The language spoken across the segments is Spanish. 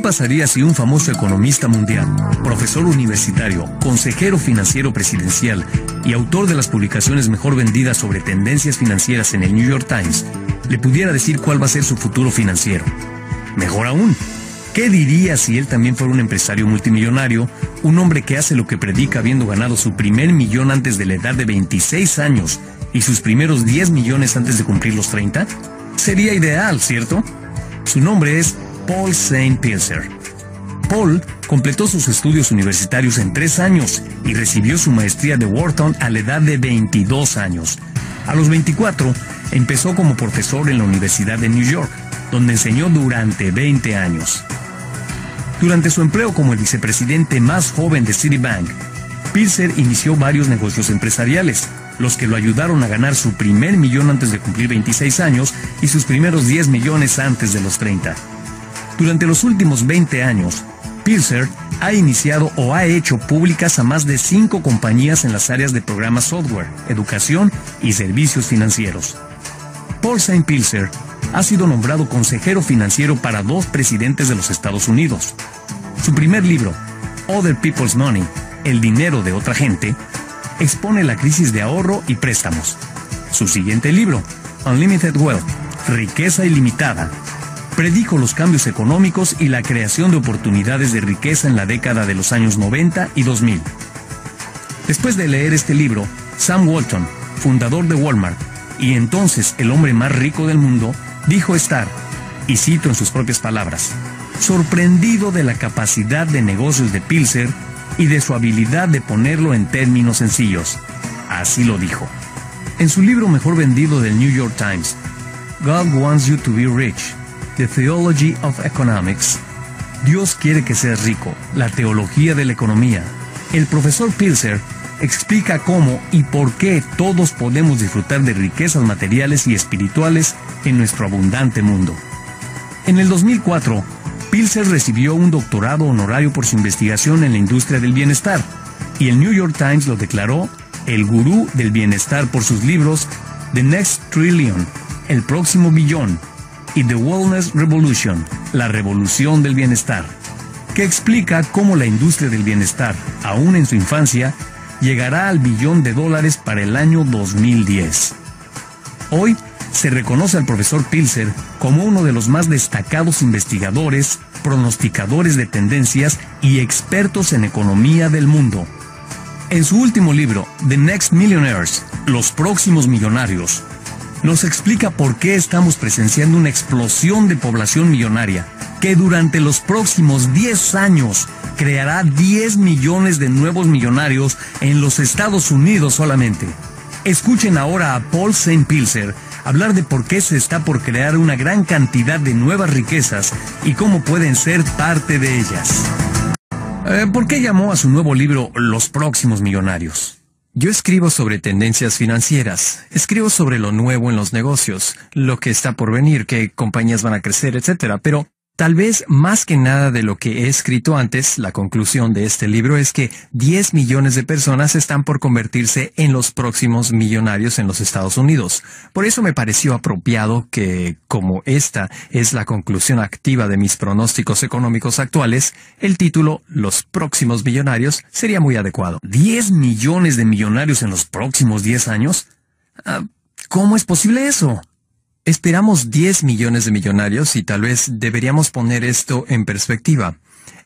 ¿Qué pasaría si un famoso economista mundial, profesor universitario, consejero financiero presidencial y autor de las publicaciones mejor vendidas sobre tendencias financieras en el New York Times, le pudiera decir cuál va a ser su futuro financiero? Mejor aún, ¿Qué diría si él también fuera un empresario multimillonario, un hombre que hace lo que predica habiendo ganado su primer millón antes de la edad de 26 años y sus primeros 10 millones antes de cumplir los 30? Sería ideal, ¿cierto? Su nombre es Paul St. Pilser. Paul completó sus estudios universitarios en tres años y recibió su maestría de Wharton a la edad de 22 años. A los 24, empezó como profesor en la Universidad de New York, donde enseñó durante 20 años. Durante su empleo como el vicepresidente más joven de Citibank, Pilser inició varios negocios empresariales, los que lo ayudaron a ganar su primer millón antes de cumplir 26 años y sus primeros 10 millones antes de los 30. Durante los últimos 20 años, Pilser ha iniciado o ha hecho públicas a más de cinco compañías en las áreas de programas software, educación y servicios financieros. Paul St. Pilser ha sido nombrado consejero financiero para dos presidentes de los Estados Unidos. Su primer libro, Other People's Money, El dinero de otra gente, expone la crisis de ahorro y préstamos. Su siguiente libro, Unlimited Wealth, Riqueza Ilimitada, predijo los cambios económicos y la creación de oportunidades de riqueza en la década de los años 90 y 2000. Después de leer este libro, Sam Walton, fundador de Walmart y entonces el hombre más rico del mundo, dijo estar, y cito en sus propias palabras, sorprendido de la capacidad de negocios de Pilser y de su habilidad de ponerlo en términos sencillos. Así lo dijo. En su libro mejor vendido del New York Times, God Wants You to Be Rich, The Theology of Economics, Dios quiere que seas rico, la teología de la economía. El profesor Pilser explica cómo y por qué todos podemos disfrutar de riquezas materiales y espirituales en nuestro abundante mundo. En el 2004, Pilser recibió un doctorado honorario por su investigación en la industria del bienestar, y el New York Times lo declaró el gurú del bienestar por sus libros The Next Trillion, El próximo billón, y The Wellness Revolution, La revolución del bienestar, que explica cómo la industria del bienestar, aún en su infancia, llegará al billón de dólares para el año 2010. Hoy se reconoce al profesor Pilser como uno de los más destacados investigadores, pronosticadores de tendencias y expertos en economía del mundo. En su último libro, The Next Millionaires, Los próximos millonarios, nos explica por qué estamos presenciando una explosión de población millonaria, que durante los próximos 10 años creará 10 millones de nuevos millonarios en los Estados Unidos solamente. Escuchen ahora a Paul St. Pilser hablar de por qué se está por crear una gran cantidad de nuevas riquezas y cómo pueden ser parte de ellas. Eh, ¿Por qué llamó a su nuevo libro Los próximos millonarios? Yo escribo sobre tendencias financieras, escribo sobre lo nuevo en los negocios, lo que está por venir, qué compañías van a crecer, etcétera, pero Tal vez más que nada de lo que he escrito antes, la conclusión de este libro es que 10 millones de personas están por convertirse en los próximos millonarios en los Estados Unidos. Por eso me pareció apropiado que, como esta es la conclusión activa de mis pronósticos económicos actuales, el título Los próximos millonarios sería muy adecuado. ¿10 millones de millonarios en los próximos 10 años? Ah, ¿Cómo es posible eso? Esperamos 10 millones de millonarios y tal vez deberíamos poner esto en perspectiva.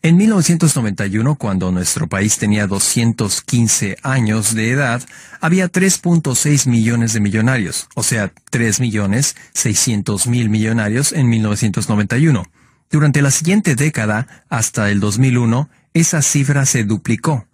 En 1991, cuando nuestro país tenía 215 años de edad, había 3.6 millones de millonarios, o sea, 3 millones 600 mil millonarios en 1991. Durante la siguiente década, hasta el 2001, esa cifra se duplicó.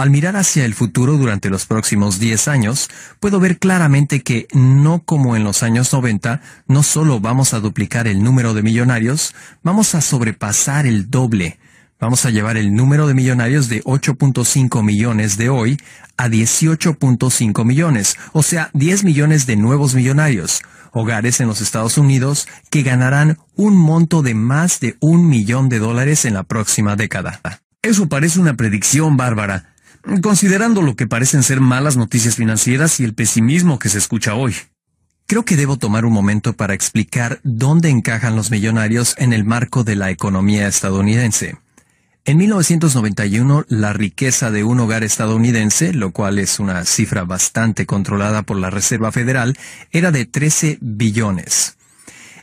Al mirar hacia el futuro durante los próximos 10 años, puedo ver claramente que no como en los años 90, no solo vamos a duplicar el número de millonarios, vamos a sobrepasar el doble. Vamos a llevar el número de millonarios de 8.5 millones de hoy a 18.5 millones, o sea, 10 millones de nuevos millonarios, hogares en los Estados Unidos que ganarán un monto de más de un millón de dólares en la próxima década. Eso parece una predicción bárbara, considerando lo que parecen ser malas noticias financieras y el pesimismo que se escucha hoy. Creo que debo tomar un momento para explicar dónde encajan los millonarios en el marco de la economía estadounidense. En 1991, la riqueza de un hogar estadounidense, lo cual es una cifra bastante controlada por la Reserva Federal, era de 13 billones.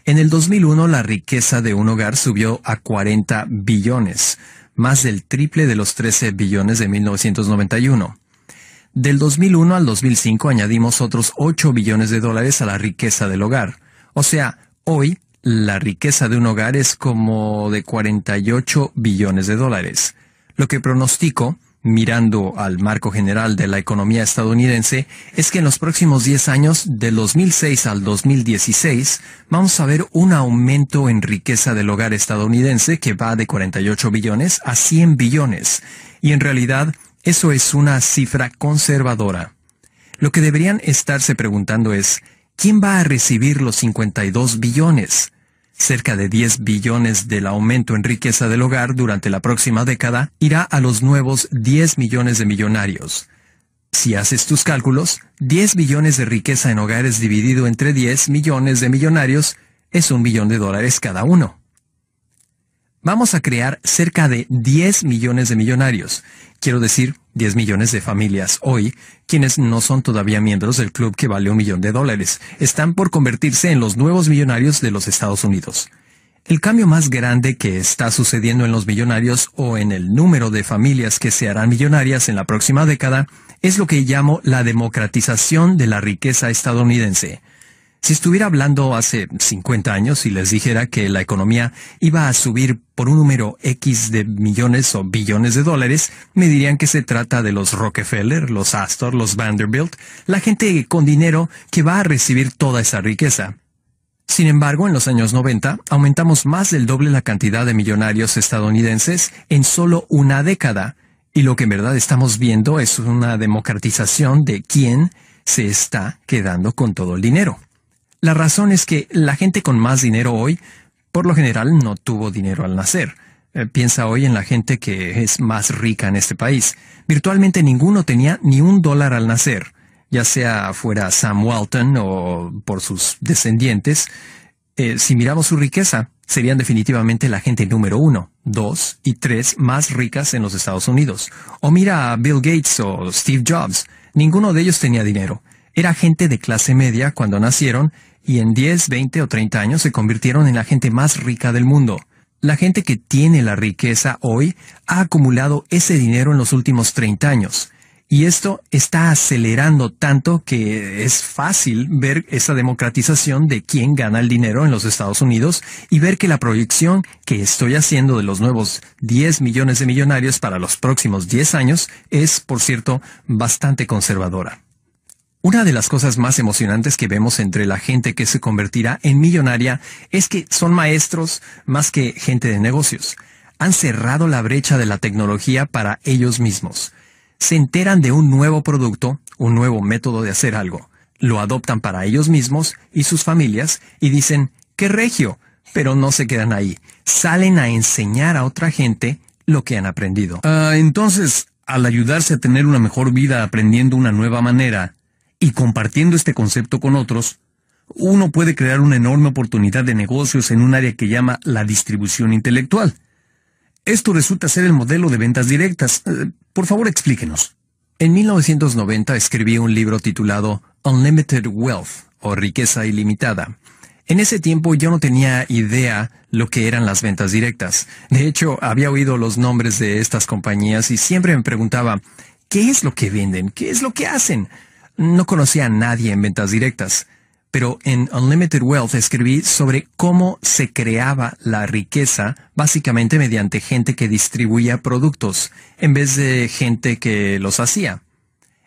En el 2001, la riqueza de un hogar subió a 40 billones, más del triple de los 13 billones de 1991. Del 2001 al 2005 añadimos otros 8 billones de dólares a la riqueza del hogar. O sea, hoy la riqueza de un hogar es como de 48 billones de dólares. Lo que pronostico, mirando al marco general de la economía estadounidense, es que en los próximos 10 años, del 2006 al 2016, vamos a ver un aumento en riqueza del hogar estadounidense que va de 48 billones a 100 billones. Y en realidad, eso es una cifra conservadora. Lo que deberían estarse preguntando es, ¿quién va a recibir los 52 billones? Cerca de 10 billones del aumento en riqueza del hogar durante la próxima década irá a los nuevos 10 millones de millonarios. Si haces tus cálculos, 10 billones de riqueza en hogares dividido entre 10 millones de millonarios es un billón de dólares cada uno. Vamos a crear cerca de 10 millones de millonarios, quiero decir 10 millones de familias hoy, quienes no son todavía miembros del club que vale un millón de dólares, están por convertirse en los nuevos millonarios de los Estados Unidos. El cambio más grande que está sucediendo en los millonarios o en el número de familias que se harán millonarias en la próxima década es lo que llamo la democratización de la riqueza estadounidense. Si estuviera hablando hace 50 años y les dijera que la economía iba a subir por un número X de millones o billones de dólares, me dirían que se trata de los Rockefeller, los Astor, los Vanderbilt, la gente con dinero que va a recibir toda esa riqueza. Sin embargo, en los años 90 aumentamos más del doble la cantidad de millonarios estadounidenses en solo una década, y lo que en verdad estamos viendo es una democratización de quién se está quedando con todo el dinero. La razón es que la gente con más dinero hoy, por lo general, no tuvo dinero al nacer. Eh, piensa hoy en la gente que es más rica en este país. Virtualmente ninguno tenía ni un dólar al nacer, ya sea fuera Sam Walton o por sus descendientes. Eh, si miramos su riqueza, serían definitivamente la gente número uno, dos y tres más ricas en los Estados Unidos. O mira a Bill Gates o Steve Jobs. Ninguno de ellos tenía dinero. Era gente de clase media cuando nacieron y en 10, 20 o 30 años se convirtieron en la gente más rica del mundo. La gente que tiene la riqueza hoy ha acumulado ese dinero en los últimos 30 años. Y esto está acelerando tanto que es fácil ver esa democratización de quién gana el dinero en los Estados Unidos y ver que la proyección que estoy haciendo de los nuevos 10 millones de millonarios para los próximos 10 años es, por cierto, bastante conservadora. Una de las cosas más emocionantes que vemos entre la gente que se convertirá en millonaria es que son maestros más que gente de negocios. Han cerrado la brecha de la tecnología para ellos mismos. Se enteran de un nuevo producto, un nuevo método de hacer algo. Lo adoptan para ellos mismos y sus familias y dicen, ¡qué regio! Pero no se quedan ahí. Salen a enseñar a otra gente lo que han aprendido. Ah, entonces, al ayudarse a tener una mejor vida aprendiendo una nueva manera, y compartiendo este concepto con otros, uno puede crear una enorme oportunidad de negocios en un área que llama la distribución intelectual. Esto resulta ser el modelo de ventas directas. Eh, por favor, explíquenos. En 1990 escribí un libro titulado Unlimited Wealth o Riqueza Ilimitada. En ese tiempo yo no tenía idea lo que eran las ventas directas. De hecho, había oído los nombres de estas compañías y siempre me preguntaba, ¿qué es lo que venden? ¿Qué es lo que hacen? No conocía a nadie en ventas directas, pero en Unlimited Wealth escribí sobre cómo se creaba la riqueza básicamente mediante gente que distribuía productos en vez de gente que los hacía.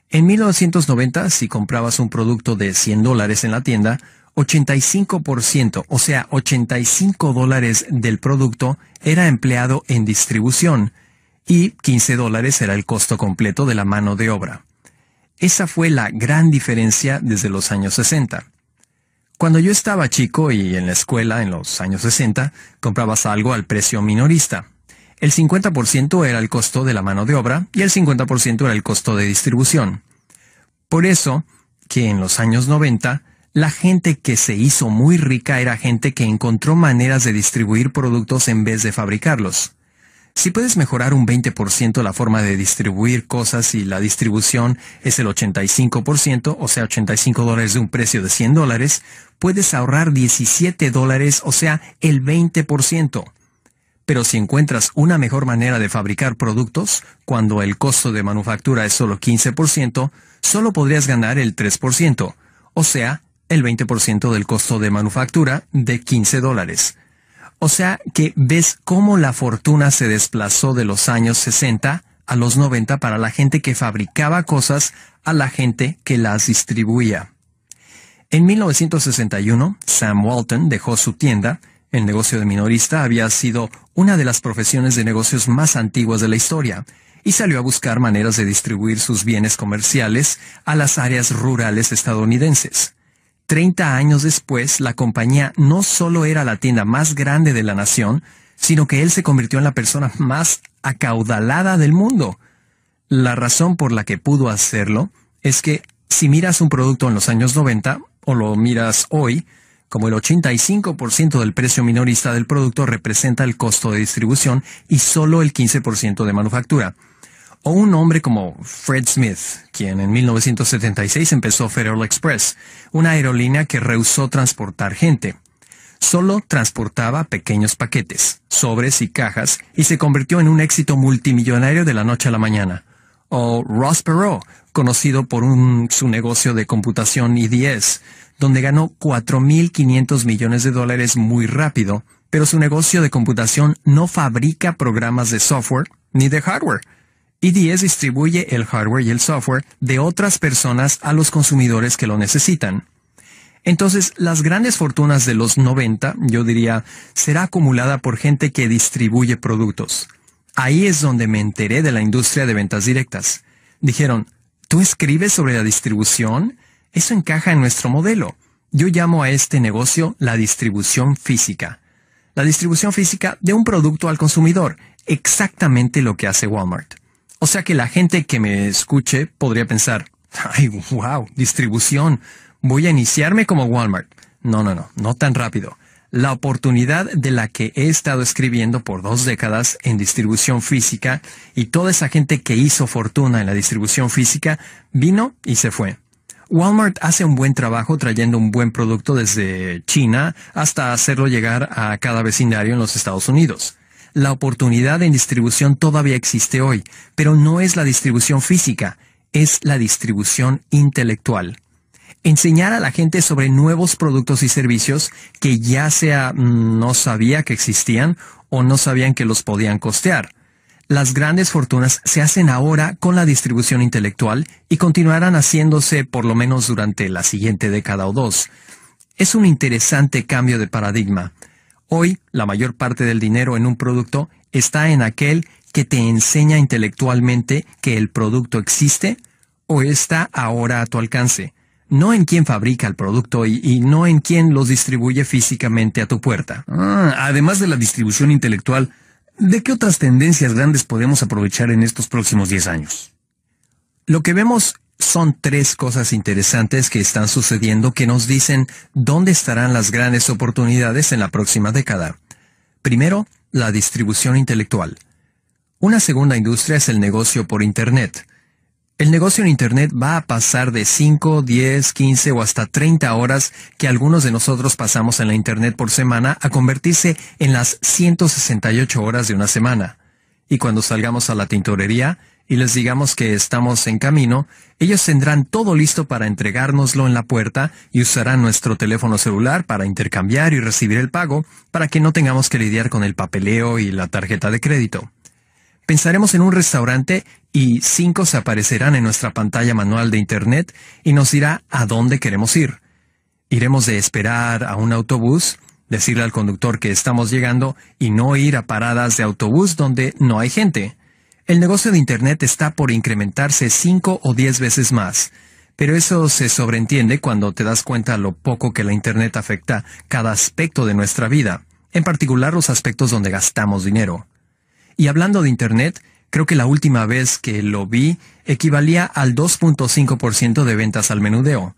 En 1990, si comprabas un producto de 100 dólares en la tienda, 85%, o sea, 85 dólares del producto era empleado en distribución y 15 dólares era el costo completo de la mano de obra. Esa fue la gran diferencia desde los años 60. Cuando yo estaba chico y en la escuela en los años 60, comprabas algo al precio minorista. El 50% era el costo de la mano de obra y el 50% era el costo de distribución. Por eso que en los años 90 La gente que se hizo muy rica era gente que encontró maneras de distribuir productos en vez de fabricarlos. Si puedes mejorar un 20% la forma de distribuir cosas y la distribución es el 85%, o sea, 85 dólares de un precio de 100 dólares, puedes ahorrar 17 dólares, o sea, el 20%. Pero si encuentras una mejor manera de fabricar productos, cuando el costo de manufactura es solo 15%, solo podrías ganar el 3%, o sea, el 20% del costo de manufactura de 15 dólares. O sea que ves cómo la fortuna se desplazó de los años 60 a los 90 para la gente que fabricaba cosas a la gente que las distribuía. En 1961, Sam Walton dejó su tienda. El negocio de minorista había sido una de las profesiones de negocios más antiguas de la historia y salió a buscar maneras de distribuir sus bienes comerciales a las áreas rurales estadounidenses. Treinta años después, la compañía no solo era la tienda más grande de la nación, sino que él se convirtió en la persona más acaudalada del mundo. La razón por la que pudo hacerlo es que si miras un producto en los años 90 o lo miras hoy, como el 85% del precio minorista del producto representa el costo de distribución y solo el 15% de manufactura. O un hombre como Fred Smith, quien en 1976 empezó Federal Express, una aerolínea que rehusó transportar gente. Solo transportaba pequeños paquetes, sobres y cajas y se convirtió en un éxito multimillonario de la noche a la mañana. O Ross Perot, conocido por su negocio de computación IDS, donde ganó 4.500 millones de dólares muy rápido, pero su negocio de computación no fabrica programas de software ni de hardware EDS distribuye el hardware y el software de otras personas a los consumidores que lo necesitan. Entonces, las grandes fortunas de los 90, yo diría, será acumulada por gente que distribuye productos. Ahí es donde me enteré de la industria de ventas directas. Dijeron, ¿tú escribes sobre la distribución? Eso encaja en nuestro modelo. Yo llamo a este negocio la distribución física. La distribución física de un producto al consumidor, exactamente lo que hace Walmart. O sea que la gente que me escuche podría pensar, ay, wow, distribución, voy a iniciarme como Walmart. No, no, no, no tan rápido. La oportunidad de la que he estado escribiendo por dos décadas en distribución física y toda esa gente que hizo fortuna en la distribución física vino y se fue. Walmart hace un buen trabajo trayendo un buen producto desde China hasta hacerlo llegar a cada vecindario en los Estados Unidos. La oportunidad en distribución todavía existe hoy, pero no es la distribución física, es la distribución intelectual. Enseñar a la gente sobre nuevos productos y servicios que ya sea mm, no sabía que existían o no sabían que los podían costear. Las grandes fortunas se hacen ahora con la distribución intelectual y continuarán haciéndose por lo menos durante la siguiente década o dos. Es un interesante cambio de paradigma. Hoy, la mayor parte del dinero en un producto está en aquel que te enseña intelectualmente que el producto existe o está ahora a tu alcance, no en quién fabrica el producto y, no en quién los distribuye físicamente a tu puerta. Ah, además de la distribución intelectual, ¿de qué otras tendencias grandes podemos aprovechar en estos próximos 10 años? Lo que vemos son tres cosas interesantes que están sucediendo que nos dicen dónde estarán las grandes oportunidades en la próxima década. Primero, la distribución intelectual. Una segunda industria es el negocio por Internet. El negocio en Internet va a pasar de 5, 10, 15 o hasta 30 horas que algunos de nosotros pasamos en la Internet por semana a convertirse en las 168 horas de una semana. Y cuando salgamos a la tintorería, y les digamos que estamos en camino, ellos tendrán todo listo para entregárnoslo en la puerta y usarán nuestro teléfono celular para intercambiar y recibir el pago para que no tengamos que lidiar con el papeleo y la tarjeta de crédito. Pensaremos en un restaurante y cinco se aparecerán en nuestra pantalla manual de Internet y nos dirá a dónde queremos ir. Iremos de esperar a un autobús, decirle al conductor que estamos llegando y no ir a paradas de autobús donde no hay gente. El negocio de Internet está por incrementarse cinco o diez veces más, pero eso se sobreentiende cuando te das cuenta lo poco que la Internet afecta cada aspecto de nuestra vida, en particular los aspectos donde gastamos dinero. Y hablando de Internet, creo que la última vez que lo vi equivalía al 2.5% de ventas al menudeo.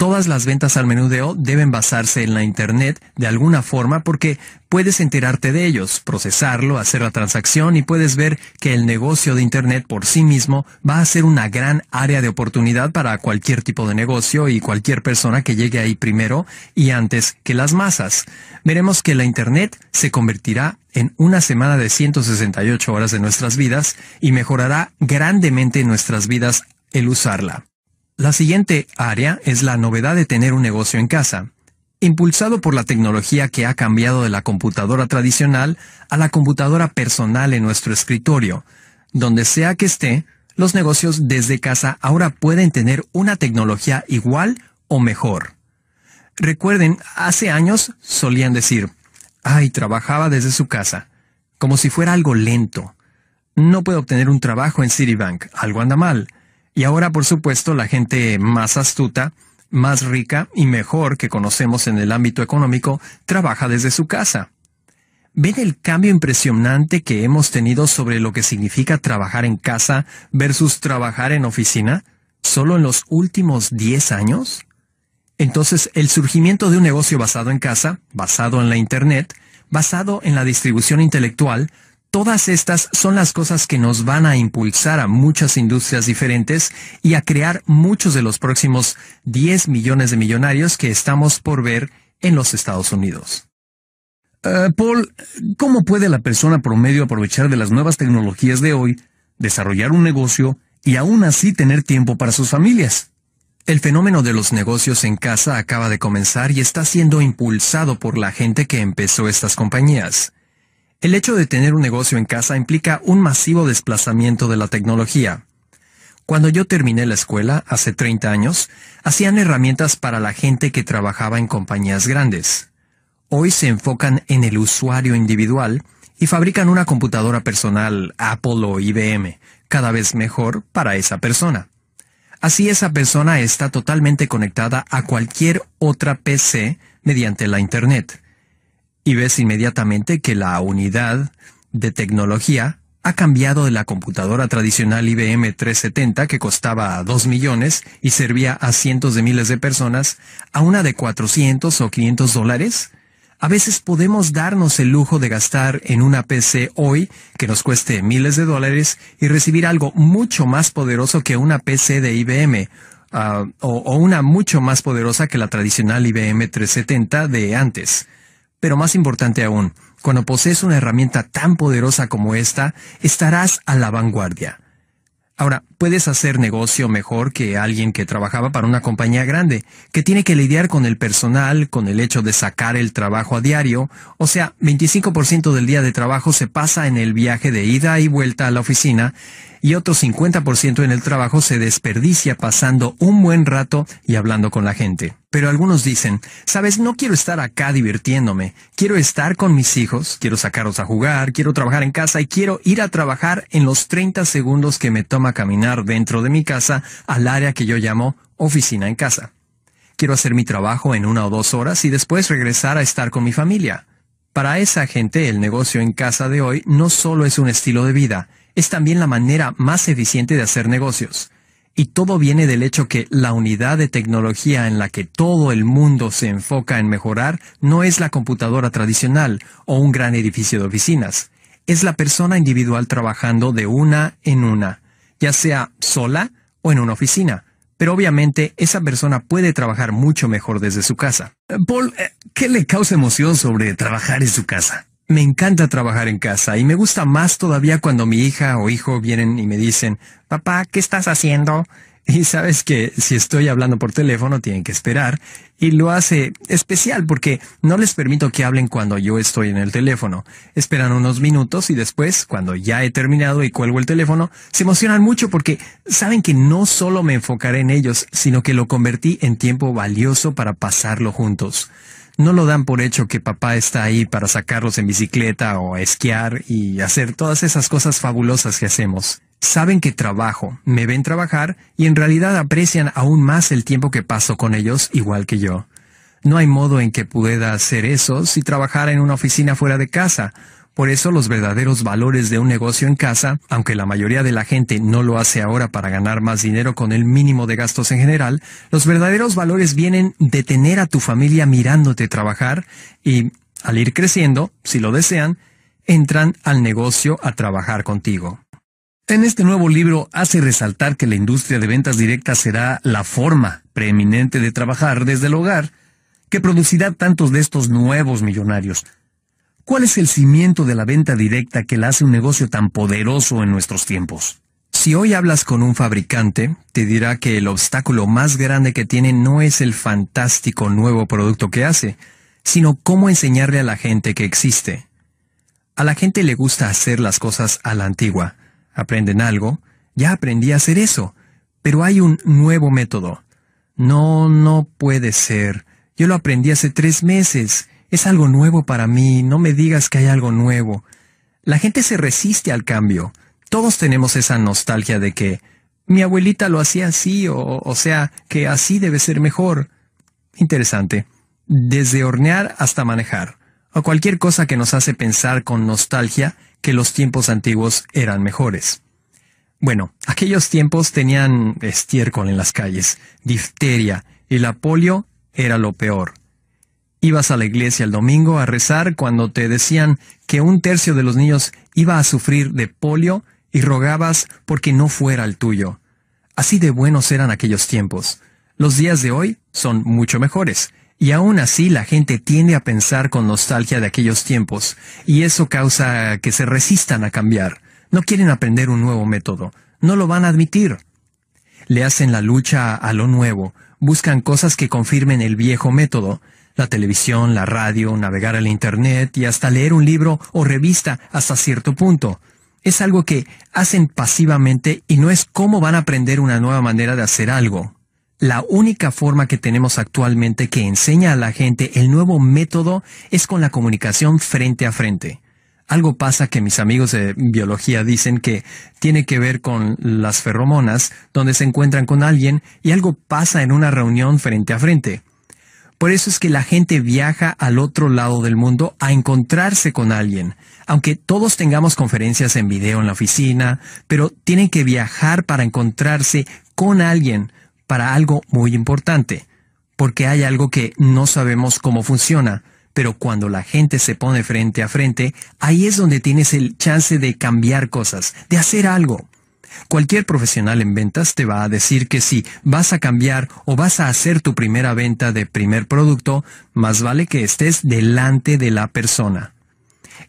Todas las ventas al menudeo deben basarse en la Internet de alguna forma porque puedes enterarte de ellos, procesarlo, hacer la transacción y puedes ver que el negocio de Internet por sí mismo va a ser una gran área de oportunidad para cualquier tipo de negocio y cualquier persona que llegue ahí primero y antes que las masas. Veremos que la Internet se convertirá en una semana de 168 horas de nuestras vidas y mejorará grandemente nuestras vidas el usarla. La siguiente área es la novedad de tener un negocio en casa. Impulsado por la tecnología que ha cambiado de la computadora tradicional a la computadora personal en nuestro escritorio, donde sea que esté, los negocios desde casa ahora pueden tener una tecnología igual o mejor. Recuerden, hace años solían decir, ay, trabajaba desde su casa, como si fuera algo lento. No puedo obtener un trabajo en Citibank, algo anda mal. Y ahora, por supuesto, la gente más astuta, más rica y mejor que conocemos en el ámbito económico trabaja desde su casa. ¿Ven el cambio impresionante que hemos tenido sobre lo que significa trabajar en casa versus trabajar en oficina solo en los últimos 10 años? Entonces, el surgimiento de un negocio basado en casa, basado en la Internet, basado en la distribución intelectual, Todas estas son las cosas que nos van a impulsar a muchas industrias diferentes y a crear muchos de los próximos 10 millones de millonarios que estamos por ver en los Estados Unidos. Uh, Paul, ¿cómo puede la persona promedio aprovechar de las nuevas tecnologías de hoy, desarrollar un negocio y aún así tener tiempo para sus familias? El fenómeno de los negocios en casa acaba de comenzar y está siendo impulsado por la gente que empezó estas compañías. El hecho de tener un negocio en casa implica un masivo desplazamiento de la tecnología. Cuando yo terminé la escuela, hace 30 años, hacían herramientas para la gente que trabajaba en compañías grandes. Hoy se enfocan en el usuario individual y fabrican una computadora personal Apple o IBM, cada vez mejor para esa persona. Así esa persona está totalmente conectada a cualquier otra PC mediante la Internet y ves inmediatamente que la unidad de tecnología ha cambiado de la computadora tradicional IBM 370 que costaba 2 millones y servía a cientos de miles de personas a una de 400 o 500 dólares. A veces podemos darnos el lujo de gastar en una PC hoy que nos cueste miles de dólares y recibir algo mucho más poderoso que una PC de IBM ah, o, o una mucho más poderosa que la tradicional IBM 370 de antes. Pero más importante aún, cuando posees una herramienta tan poderosa como esta, estarás a la vanguardia. Ahora, puedes hacer negocio mejor que alguien que trabajaba para una compañía grande, que tiene que lidiar con el personal, con el hecho de sacar el trabajo a diario, o sea, 25% del día de trabajo se pasa en el viaje de ida y vuelta a la oficina, y otro 50% en el trabajo se desperdicia pasando un buen rato y hablando con la gente. Pero algunos dicen, sabes, no quiero estar acá divirtiéndome, quiero estar con mis hijos, quiero sacarlos a jugar, quiero trabajar en casa y quiero ir a trabajar en los 30 segundos que me toma caminar dentro de mi casa al área que yo llamo oficina en casa. Quiero hacer mi trabajo en una o dos horas y después regresar a estar con mi familia. Para esa gente el negocio en casa de hoy no solo es un estilo de vida, es también la manera más eficiente de hacer negocios. Y todo viene del hecho que la unidad de tecnología en la que todo el mundo se enfoca en mejorar no es la computadora tradicional o un gran edificio de oficinas. Es la persona individual trabajando de una en una, ya sea sola o en una oficina. Pero obviamente esa persona puede trabajar mucho mejor desde su casa. Paul, eh, ¿qué le causa emoción sobre trabajar en su casa? Me encanta trabajar en casa y me gusta más todavía cuando mi hija o hijo vienen y me dicen, papá, ¿qué estás haciendo? Y sabes que si estoy hablando por teléfono tienen que esperar y lo hace especial porque no les permito que hablen cuando yo estoy en el teléfono. Esperan unos minutos y después, cuando ya he terminado y cuelgo el teléfono, se emocionan mucho porque saben que no solo me enfocaré en ellos, sino que lo convertí en tiempo valioso para pasarlo juntos no lo dan por hecho que papá está ahí para sacarlos en bicicleta o esquiar y hacer todas esas cosas fabulosas que hacemos. Saben que trabajo, me ven trabajar y en realidad aprecian aún más el tiempo que paso con ellos igual que yo. No hay modo en que pueda hacer eso si trabajara en una oficina fuera de casa, Por eso los verdaderos valores de un negocio en casa, aunque la mayoría de la gente no lo hace ahora para ganar más dinero con el mínimo de gastos en general, los verdaderos valores vienen de tener a tu familia mirándote trabajar y, al ir creciendo, si lo desean, entran al negocio a trabajar contigo. En este nuevo libro hace resaltar que la industria de ventas directas será la forma preeminente de trabajar desde el hogar que producirá tantos de estos nuevos millonarios. ¿Cuál es el cimiento de la venta directa que la hace un negocio tan poderoso en nuestros tiempos? Si hoy hablas con un fabricante, te dirá que el obstáculo más grande que tiene no es el fantástico nuevo producto que hace, sino cómo enseñarle a la gente que existe. A la gente le gusta hacer las cosas a la antigua. Aprenden algo, ya aprendí a hacer eso, pero hay un nuevo método. No, no puede ser. Yo lo aprendí hace tres meses. Es algo nuevo para mí. No me digas que hay algo nuevo. La gente se resiste al cambio. Todos tenemos esa nostalgia de que mi abuelita lo hacía así o, sea, que así debe ser mejor. Interesante. Desde hornear hasta manejar. O cualquier cosa que nos hace pensar con nostalgia que los tiempos antiguos eran mejores. Bueno, aquellos tiempos tenían estiércol en las calles, difteria, y la polio era lo peor. Ibas a la iglesia el domingo a rezar cuando te decían que un tercio de los niños iba a sufrir de polio y rogabas porque no fuera el tuyo. Así de buenos eran aquellos tiempos. Los días de hoy son mucho mejores, y aún así la gente tiende a pensar con nostalgia de aquellos tiempos, y eso causa que se resistan a cambiar. No quieren aprender un nuevo método, no lo van a admitir. Le hacen la lucha a lo nuevo, buscan cosas que confirmen el viejo método, la televisión, la radio, navegar al Internet y hasta leer un libro o revista hasta cierto punto. Es algo que hacen pasivamente y no es cómo van a aprender una nueva manera de hacer algo. La única forma que tenemos actualmente que enseña a la gente el nuevo método es con la comunicación frente a frente. Algo pasa que mis amigos de biología dicen que tiene que ver con las feromonas, donde se encuentran con alguien y algo pasa en una reunión frente a frente. Por eso es que la gente viaja al otro lado del mundo a encontrarse con alguien. Aunque todos tengamos conferencias en video en la oficina, pero tienen que viajar para encontrarse con alguien para algo muy importante, porque hay algo que no sabemos cómo funciona, pero cuando la gente se pone frente a frente, ahí es donde tienes el chance de cambiar cosas, de hacer algo. Cualquier profesional en ventas te va a decir que si vas a cambiar o vas a hacer tu primera venta de primer producto, más vale que estés delante de la persona.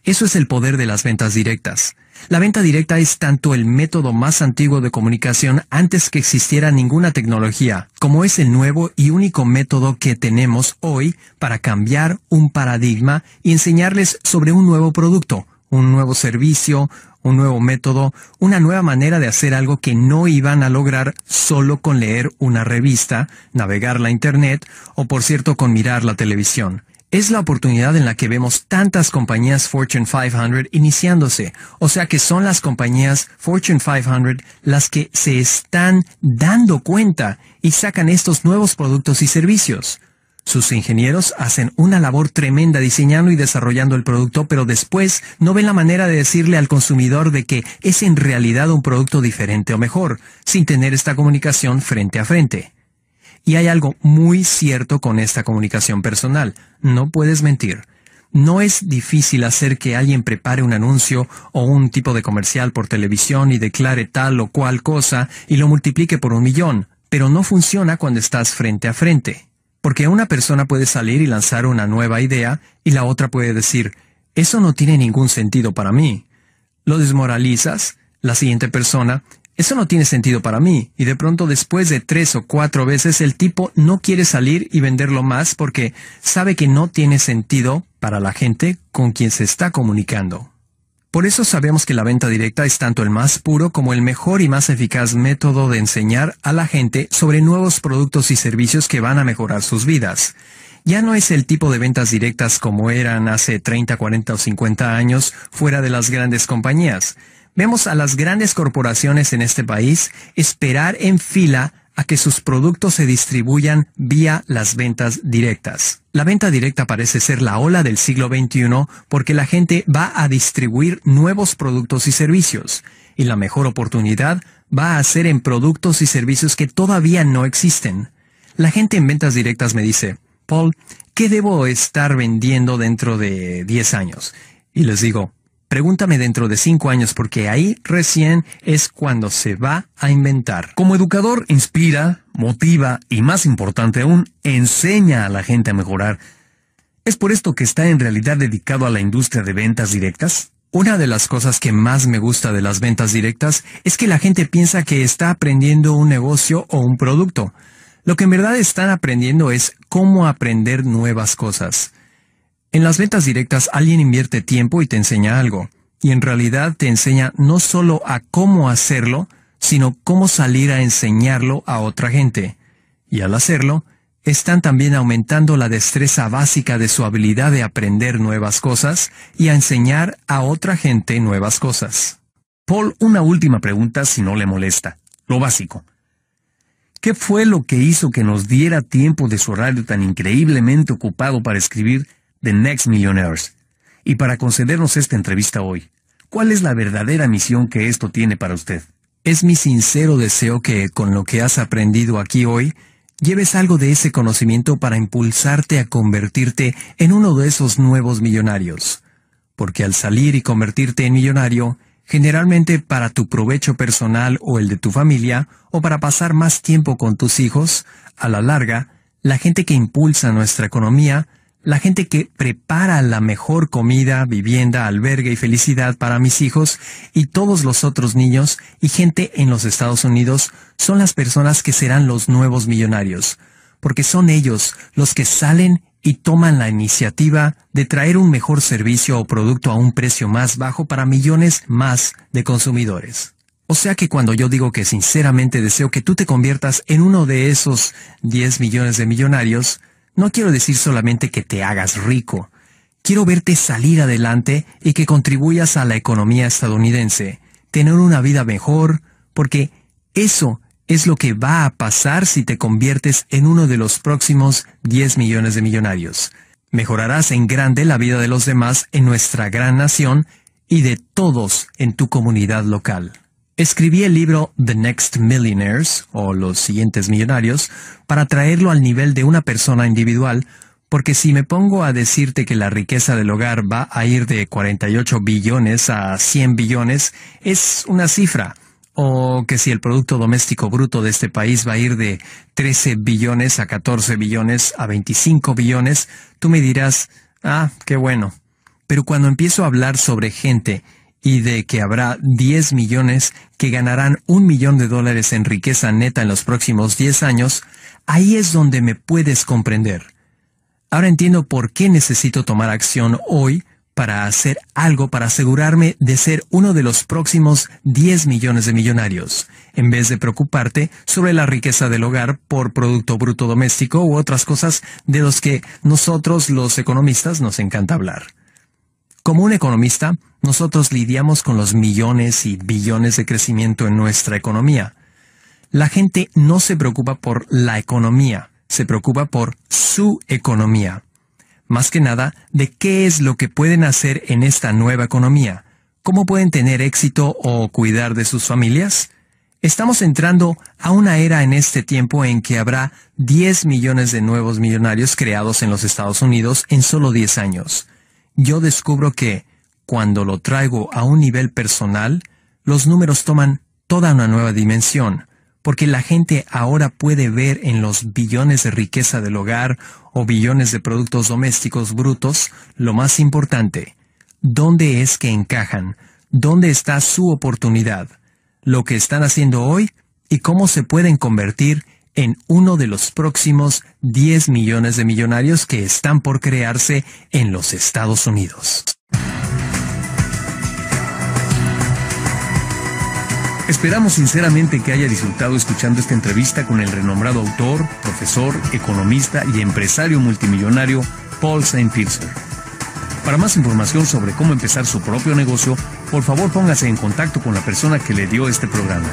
Eso es el poder de las ventas directas. La venta directa es tanto el método más antiguo de comunicación antes que existiera ninguna tecnología, como es el nuevo y único método que tenemos hoy para cambiar un paradigma y enseñarles sobre un nuevo producto, un nuevo servicio, un nuevo método, una nueva manera de hacer algo que no iban a lograr solo con leer una revista, navegar la Internet o por cierto con mirar la televisión. Es la oportunidad en la que vemos tantas compañías Fortune 500 iniciándose, o sea que son las compañías Fortune 500 las que se están dando cuenta y sacan estos nuevos productos y servicios. Sus ingenieros hacen una labor tremenda diseñando y desarrollando el producto, pero después no ven la manera de decirle al consumidor de que es en realidad un producto diferente o mejor, sin tener esta comunicación frente a frente. Y hay algo muy cierto con esta comunicación personal. No puedes mentir. No es difícil hacer que alguien prepare un anuncio o un tipo de comercial por televisión y declare tal o cual cosa y lo multiplique por un millón, pero no funciona cuando estás frente a frente. Porque una persona puede salir y lanzar una nueva idea y la otra puede decir, eso no tiene ningún sentido para mí. Lo desmoralizas, la siguiente persona eso no tiene sentido para mí. Y de pronto después de tres o cuatro veces el tipo no quiere salir y venderlo más porque sabe que no tiene sentido para la gente con quien se está comunicando. Por eso sabemos que la venta directa es tanto el más puro como el mejor y más eficaz método de enseñar a la gente sobre nuevos productos y servicios que van a mejorar sus vidas. Ya no es el tipo de ventas directas como eran hace 30, 40 o 50 años fuera de las grandes compañías. Vemos a las grandes corporaciones en este país esperar en fila que sus productos se distribuyan vía las ventas directas. La venta directa parece ser la ola del siglo XXI porque la gente va a distribuir nuevos productos y servicios, y la mejor oportunidad va a ser en productos y servicios que todavía no existen. La gente en ventas directas me dice, Paul, ¿qué debo estar vendiendo dentro de 10 años? Y les digo, Pregúntame dentro de cinco años porque ahí recién es cuando se va a inventar. Como educador, inspira, motiva y más importante aún, enseña a la gente a mejorar. ¿Es por esto que está en realidad dedicado a la industria de ventas directas? Una de las cosas que más me gusta de las ventas directas es que la gente piensa que está aprendiendo un negocio o un producto. Lo que en verdad están aprendiendo es cómo aprender nuevas cosas. En las ventas directas alguien invierte tiempo y te enseña algo, y en realidad te enseña no solo a cómo hacerlo, sino cómo salir a enseñarlo a otra gente. Y al hacerlo, están también aumentando la destreza básica de su habilidad de aprender nuevas cosas y a enseñar a otra gente nuevas cosas. Paul, una última pregunta si no le molesta. Lo básico. ¿Qué fue lo que hizo que nos diera tiempo de su horario tan increíblemente ocupado para escribir The Next Millionaires. Y para concedernos esta entrevista hoy, ¿cuál es la verdadera misión que esto tiene para usted? Es mi sincero deseo que, con lo que has aprendido aquí hoy, lleves algo de ese conocimiento para impulsarte a convertirte en uno de esos nuevos millonarios. Porque al salir y convertirte en millonario, generalmente para tu provecho personal o el de tu familia, o para pasar más tiempo con tus hijos, a la larga, la gente que impulsa nuestra economía la gente que prepara la mejor comida, vivienda, albergue y felicidad para mis hijos y todos los otros niños y gente en los Estados Unidos son las personas que serán los nuevos millonarios, porque son ellos los que salen y toman la iniciativa de traer un mejor servicio o producto a un precio más bajo para millones más de consumidores. O sea que cuando yo digo que sinceramente deseo que tú te conviertas en uno de esos 10 millones de millonarios, no quiero decir solamente que te hagas rico. Quiero verte salir adelante y que contribuyas a la economía estadounidense, tener una vida mejor, porque eso es lo que va a pasar si te conviertes en uno de los próximos 10 millones de millonarios. Mejorarás en grande la vida de los demás en nuestra gran nación y de todos en tu comunidad local. Escribí el libro The Next Millionaires, o Los siguientes millonarios, para traerlo al nivel de una persona individual, porque si me pongo a decirte que la riqueza del hogar va a ir de 48 billones a 100 billones, es una cifra. O que si el Producto Doméstico Bruto de este país va a ir de 13 billones a 14 billones a 25 billones, tú me dirás, ah, qué bueno. Pero cuando empiezo a hablar sobre gente y de que habrá 10 millones que ganarán un millón de dólares en riqueza neta en los próximos 10 años, ahí es donde me puedes comprender. Ahora entiendo por qué necesito tomar acción hoy para hacer algo para asegurarme de ser uno de los próximos 10 millones de millonarios, en vez de preocuparte sobre la riqueza del hogar por Producto Bruto Doméstico u otras cosas de los que nosotros los economistas nos encanta hablar. Como un economista, nosotros lidiamos con los millones y billones de crecimiento en nuestra economía. La gente no se preocupa por la economía, se preocupa por su economía. Más que nada, de qué es lo que pueden hacer en esta nueva economía, cómo pueden tener éxito o cuidar de sus familias. Estamos entrando a una era en este tiempo en que habrá 10 millones de nuevos millonarios creados en los Estados Unidos en solo 10 años yo descubro que, cuando lo traigo a un nivel personal, los números toman toda una nueva dimensión, porque la gente ahora puede ver en los billones de riqueza del hogar o billones de productos domésticos brutos lo más importante, dónde es que encajan, dónde está su oportunidad, lo que están haciendo hoy y cómo se pueden convertir en uno de los próximos 10 millones de millonarios que están por crearse en los Estados Unidos. Esperamos sinceramente que haya disfrutado escuchando esta entrevista con el renombrado autor, profesor, economista y empresario multimillonario Paul St. Pilser. Para más información sobre cómo empezar su propio negocio, por favor póngase en contacto con la persona que le dio este programa.